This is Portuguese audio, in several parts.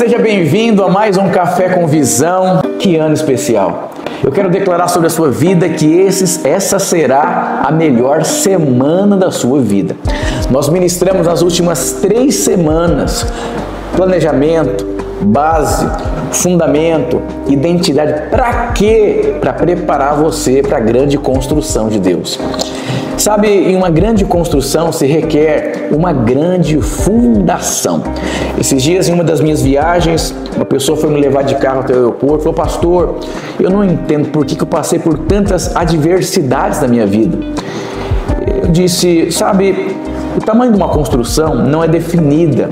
seja bem-vindo a mais um Café com Visão. Que ano especial! Eu quero declarar sobre a sua vida que esses, essa será a melhor semana da sua vida. Nós ministramos nas últimas três semanas planejamento, base, fundamento, identidade. Para quê? Para preparar você para a grande construção de Deus. Sabe, em uma grande construção se requer uma grande fundação. Esses dias, em uma das minhas viagens, uma pessoa foi me levar de carro até o aeroporto e falou: Pastor, eu não entendo por que, eu passei por tantas adversidades na minha vida. Eu disse: Sabe, o tamanho de uma construção não é definida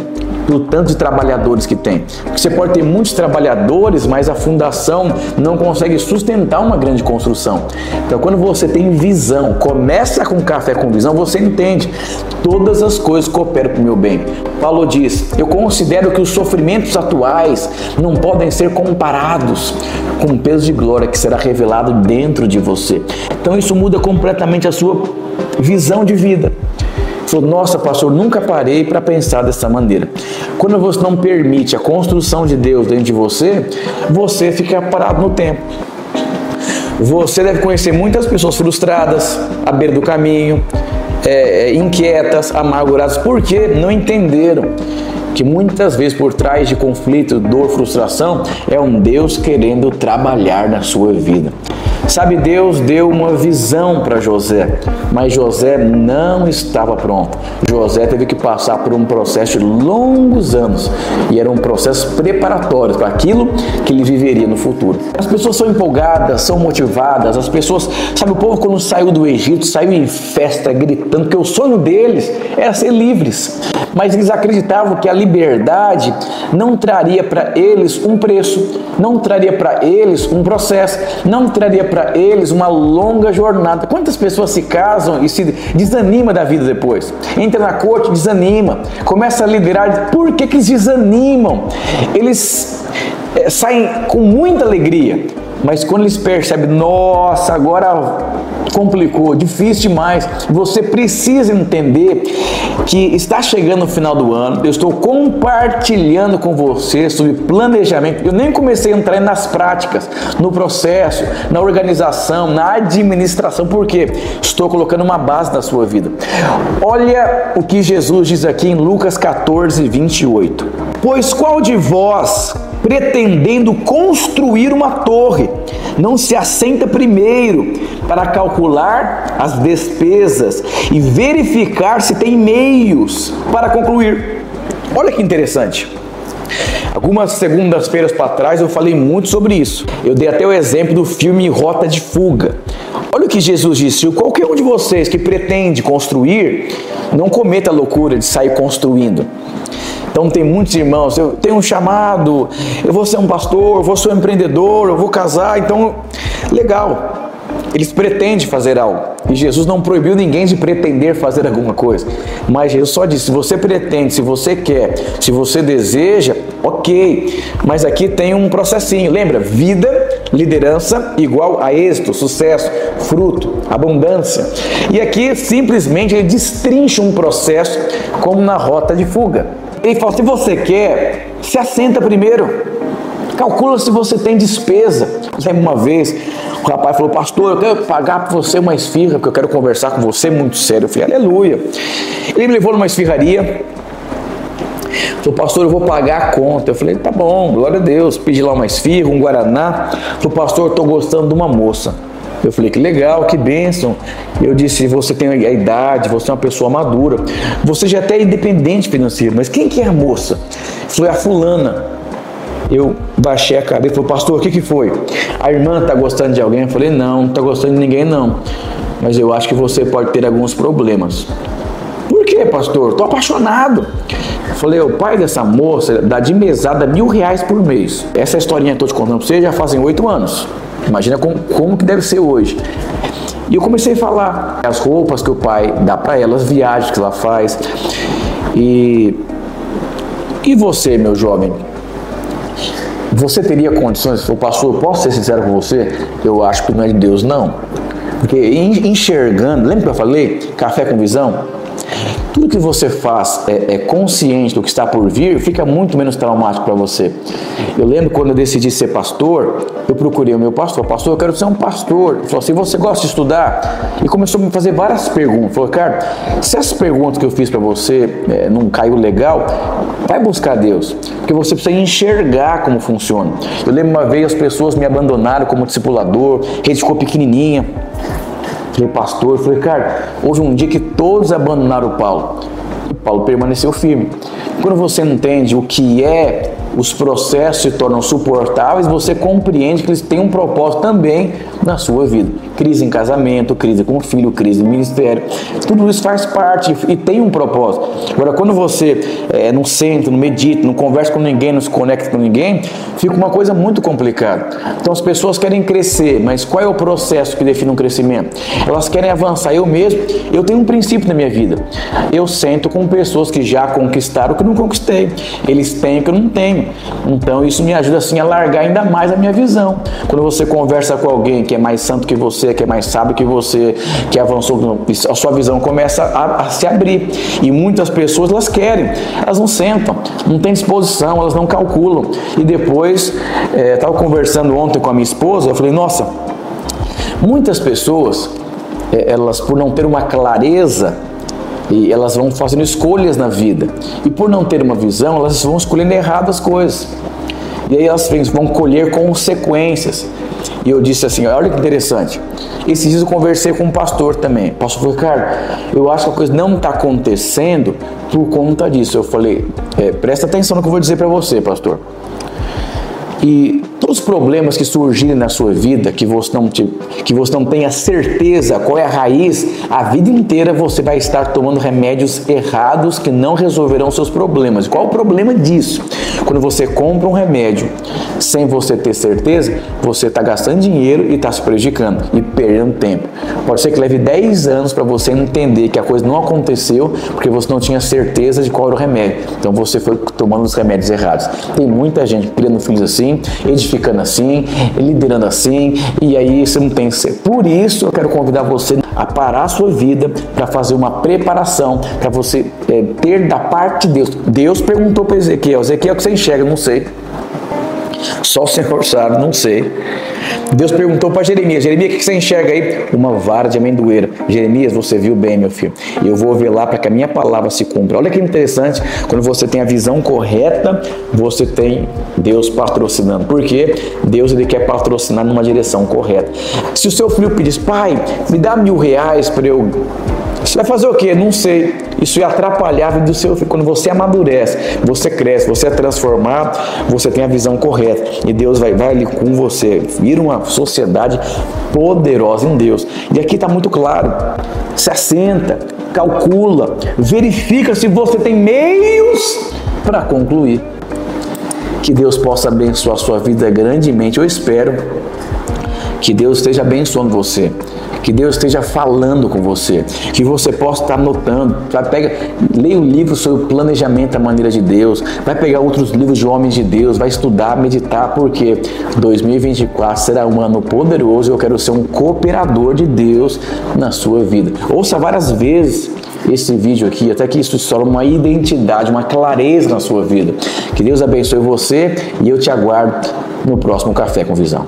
pelo tanto de trabalhadores que tem. Porque você pode ter muitos trabalhadores, mas a fundação não consegue sustentar uma grande construção. Então, quando você tem visão, começa com café com visão, você entende. Todas as coisas cooperam para o meu bem. Paulo diz: Eu considero que os sofrimentos atuais não podem ser comparados com o peso de glória que será revelado dentro de você. Então, isso muda completamente a sua visão de vida. Falou, nossa, pastor, nunca parei para pensar dessa maneira. Quando você não permite a construção de Deus dentro de você, você fica parado no tempo. Você deve conhecer muitas pessoas frustradas, à beira do caminho, é, inquietas, amarguradas, porque não entenderam que muitas vezes por trás de conflito, dor, frustração, é um Deus querendo trabalhar na sua vida. Sabe, Deus deu uma visão para José, mas José não estava pronto. José teve que passar por um processo de longos anos e era um processo preparatório para aquilo que ele viveria no futuro. As pessoas são empolgadas, são motivadas, as pessoas, sabe, o povo quando saiu do Egito saiu em festa gritando que o sonho deles era ser livres, mas eles acreditavam que a liberdade não traria para eles um preço, não traria para eles um processo, não traria para eles uma longa jornada. Quantas pessoas se casam e se desanima da vida depois? Entra na corte, desanima, começa a liderar. Por que, que eles desanimam? Eles é, saem com muita alegria, mas quando eles percebem, nossa, agora complicou, difícil demais, você precisa entender que está chegando o final do ano, eu estou compartilhando com você sobre planejamento. Eu nem comecei a entrar nas práticas, no processo, na organização, na administração, porque estou colocando uma base na sua vida. Olha o que Jesus diz aqui em Lucas 14, 28. Pois qual de vós pretendendo construir uma torre, não se assenta primeiro para calcular as despesas e verificar se tem meios para concluir. Olha que interessante. Algumas segundas-feiras para trás eu falei muito sobre isso. Eu dei até o exemplo do filme Rota de Fuga. O que Jesus disse: qualquer um de vocês que pretende construir, não cometa a loucura de sair construindo. Então tem muitos irmãos, eu tenho um chamado, eu vou ser um pastor, eu vou ser um empreendedor, eu vou casar, então legal. Eles pretendem fazer algo. E Jesus não proibiu ninguém de pretender fazer alguma coisa. Mas Jesus só disse: se você pretende, se você quer, se você deseja, ok. Mas aqui tem um processinho. Lembra? Vida, liderança igual a êxito, sucesso, fruto, abundância. E aqui simplesmente ele destrincha um processo como na rota de fuga. Ele fala: se você quer, se assenta primeiro. Calcula se você tem despesa. Lembra uma vez, o rapaz falou: Pastor, eu quero pagar para você uma esfirra, porque eu quero conversar com você muito sério. Eu falei: Aleluia. Ele me levou numa esfirraria. Falou, pastor, eu vou pagar a conta. Eu falei, tá bom, glória a Deus. Pedi lá uma esfirra, um guaraná. Falou, pastor, eu estou gostando de uma moça. Eu falei, que legal, que bênção. Eu disse, você tem a idade, você é uma pessoa madura, você já é até independente financeiro, mas quem que é a moça? Foi a fulana. Eu baixei a cabeça e falei, pastor, o que, que foi? A irmã está gostando de alguém? Eu falei, não, não está gostando de ninguém não. Mas eu acho que você pode ter alguns problemas. Por que, pastor? Estou apaixonado. Eu falei, o pai dessa moça dá de mesada mil reais por mês. Essa historinha que estou te contando para você já fazem oito anos. Imagina como, como que deve ser hoje. E eu comecei a falar as roupas que o pai dá para ela, as viagens que ela faz. E, e você, meu jovem? Você teria condições? O pastor, posso ser sincero com você? Eu acho que não é de Deus, não. Porque enxergando, lembra que eu falei? Café com visão? Tudo que você faz é, é consciente do que está por vir, fica muito menos traumático para você. Eu lembro quando eu decidi ser pastor, eu procurei o meu pastor, pastor, eu quero ser um pastor. Ele falou assim, você gosta de estudar? E começou a me fazer várias perguntas. Falou, cara, se essas perguntas que eu fiz para você é, não caiu legal, vai buscar Deus, porque você precisa enxergar como funciona. Eu lembro uma vez as pessoas me abandonaram como discipulador, rede ficou pequenininha. Falei, pastor, eu falei, cara, houve um dia que todos abandonaram o Paulo. E Paulo permaneceu firme. Quando você entende o que é os processos se tornam suportáveis, você compreende que eles têm um propósito também na sua vida. Crise em casamento, crise com o filho, crise no ministério, tudo isso faz parte e tem um propósito. Agora, quando você é, não senta, não medita, não conversa com ninguém, não se conecta com ninguém, fica uma coisa muito complicada. Então as pessoas querem crescer, mas qual é o processo que define um crescimento? Elas querem avançar. Eu mesmo, eu tenho um princípio na minha vida. Eu sento com pessoas que já conquistaram o que não conquistei. Eles têm o que eu não tenho. Então isso me ajuda assim a largar ainda mais a minha visão. Quando você conversa com alguém que é mais santo que você, que é mais sábio que você, que avançou, a sua visão começa a, a se abrir. E muitas pessoas elas querem, elas não sentam, não têm disposição, elas não calculam. E depois, estava é, conversando ontem com a minha esposa, eu falei, nossa, muitas pessoas, é, elas por não ter uma clareza e elas vão fazendo escolhas na vida. E por não ter uma visão, elas vão escolhendo erradas coisas. E aí elas vão colher consequências. E eu disse assim: olha que interessante. Esses dias eu conversei com um pastor também. O pastor falou, eu acho que a coisa não está acontecendo por conta disso. Eu falei: é, presta atenção no que eu vou dizer para você, pastor. E todos os problemas que surgirem na sua vida, que você, não te, que você não tenha certeza qual é a raiz, a vida inteira você vai estar tomando remédios errados que não resolverão seus problemas. Qual o problema disso? Quando você compra um remédio sem você ter certeza, você está gastando dinheiro e está se prejudicando e perdendo tempo. Pode ser que leve 10 anos para você entender que a coisa não aconteceu porque você não tinha certeza de qual era o remédio. Então você foi tomando os remédios errados. Tem muita gente criando filhos assim, edificando assim, liderando assim, e aí você não tem ser. Por isso eu quero convidar você a parar a sua vida para fazer uma preparação, para você é, ter da parte de Deus. Deus perguntou para Ezequiel: Ezequiel, o que você enxerga? Não sei. Só o Senhor sabe, não sei. Deus perguntou para Jeremias: Jeremias, o que você enxerga aí? Uma vara de amendoeira. Jeremias, você viu bem, meu filho. Eu vou ver lá para que a minha palavra se cumpra. Olha que interessante, quando você tem a visão correta, você tem Deus patrocinando. Por quê? Deus ele quer patrocinar numa direção correta. Se o seu filho pedisse, pai, me dá mil reais para eu você vai fazer o quê? Não sei. Isso ia atrapalhar a vida do seu filho. Quando você amadurece, você cresce, você é transformado, você tem a visão correta. E Deus vai, vai ali com você. Vira uma sociedade poderosa em Deus. E aqui está muito claro. Se assenta, calcula, verifica se você tem meios para concluir. Que Deus possa abençoar a sua vida grandemente. Eu espero que Deus esteja abençoando você que Deus esteja falando com você, que você possa estar notando. Vai pega, leia um livro sobre o planejamento da maneira de Deus, vai pegar outros livros de homens de Deus, vai estudar, meditar, porque 2024 será um ano poderoso e eu quero ser um cooperador de Deus na sua vida. Ouça várias vezes esse vídeo aqui, até que isso sola uma identidade, uma clareza na sua vida. Que Deus abençoe você e eu te aguardo no próximo Café com Visão.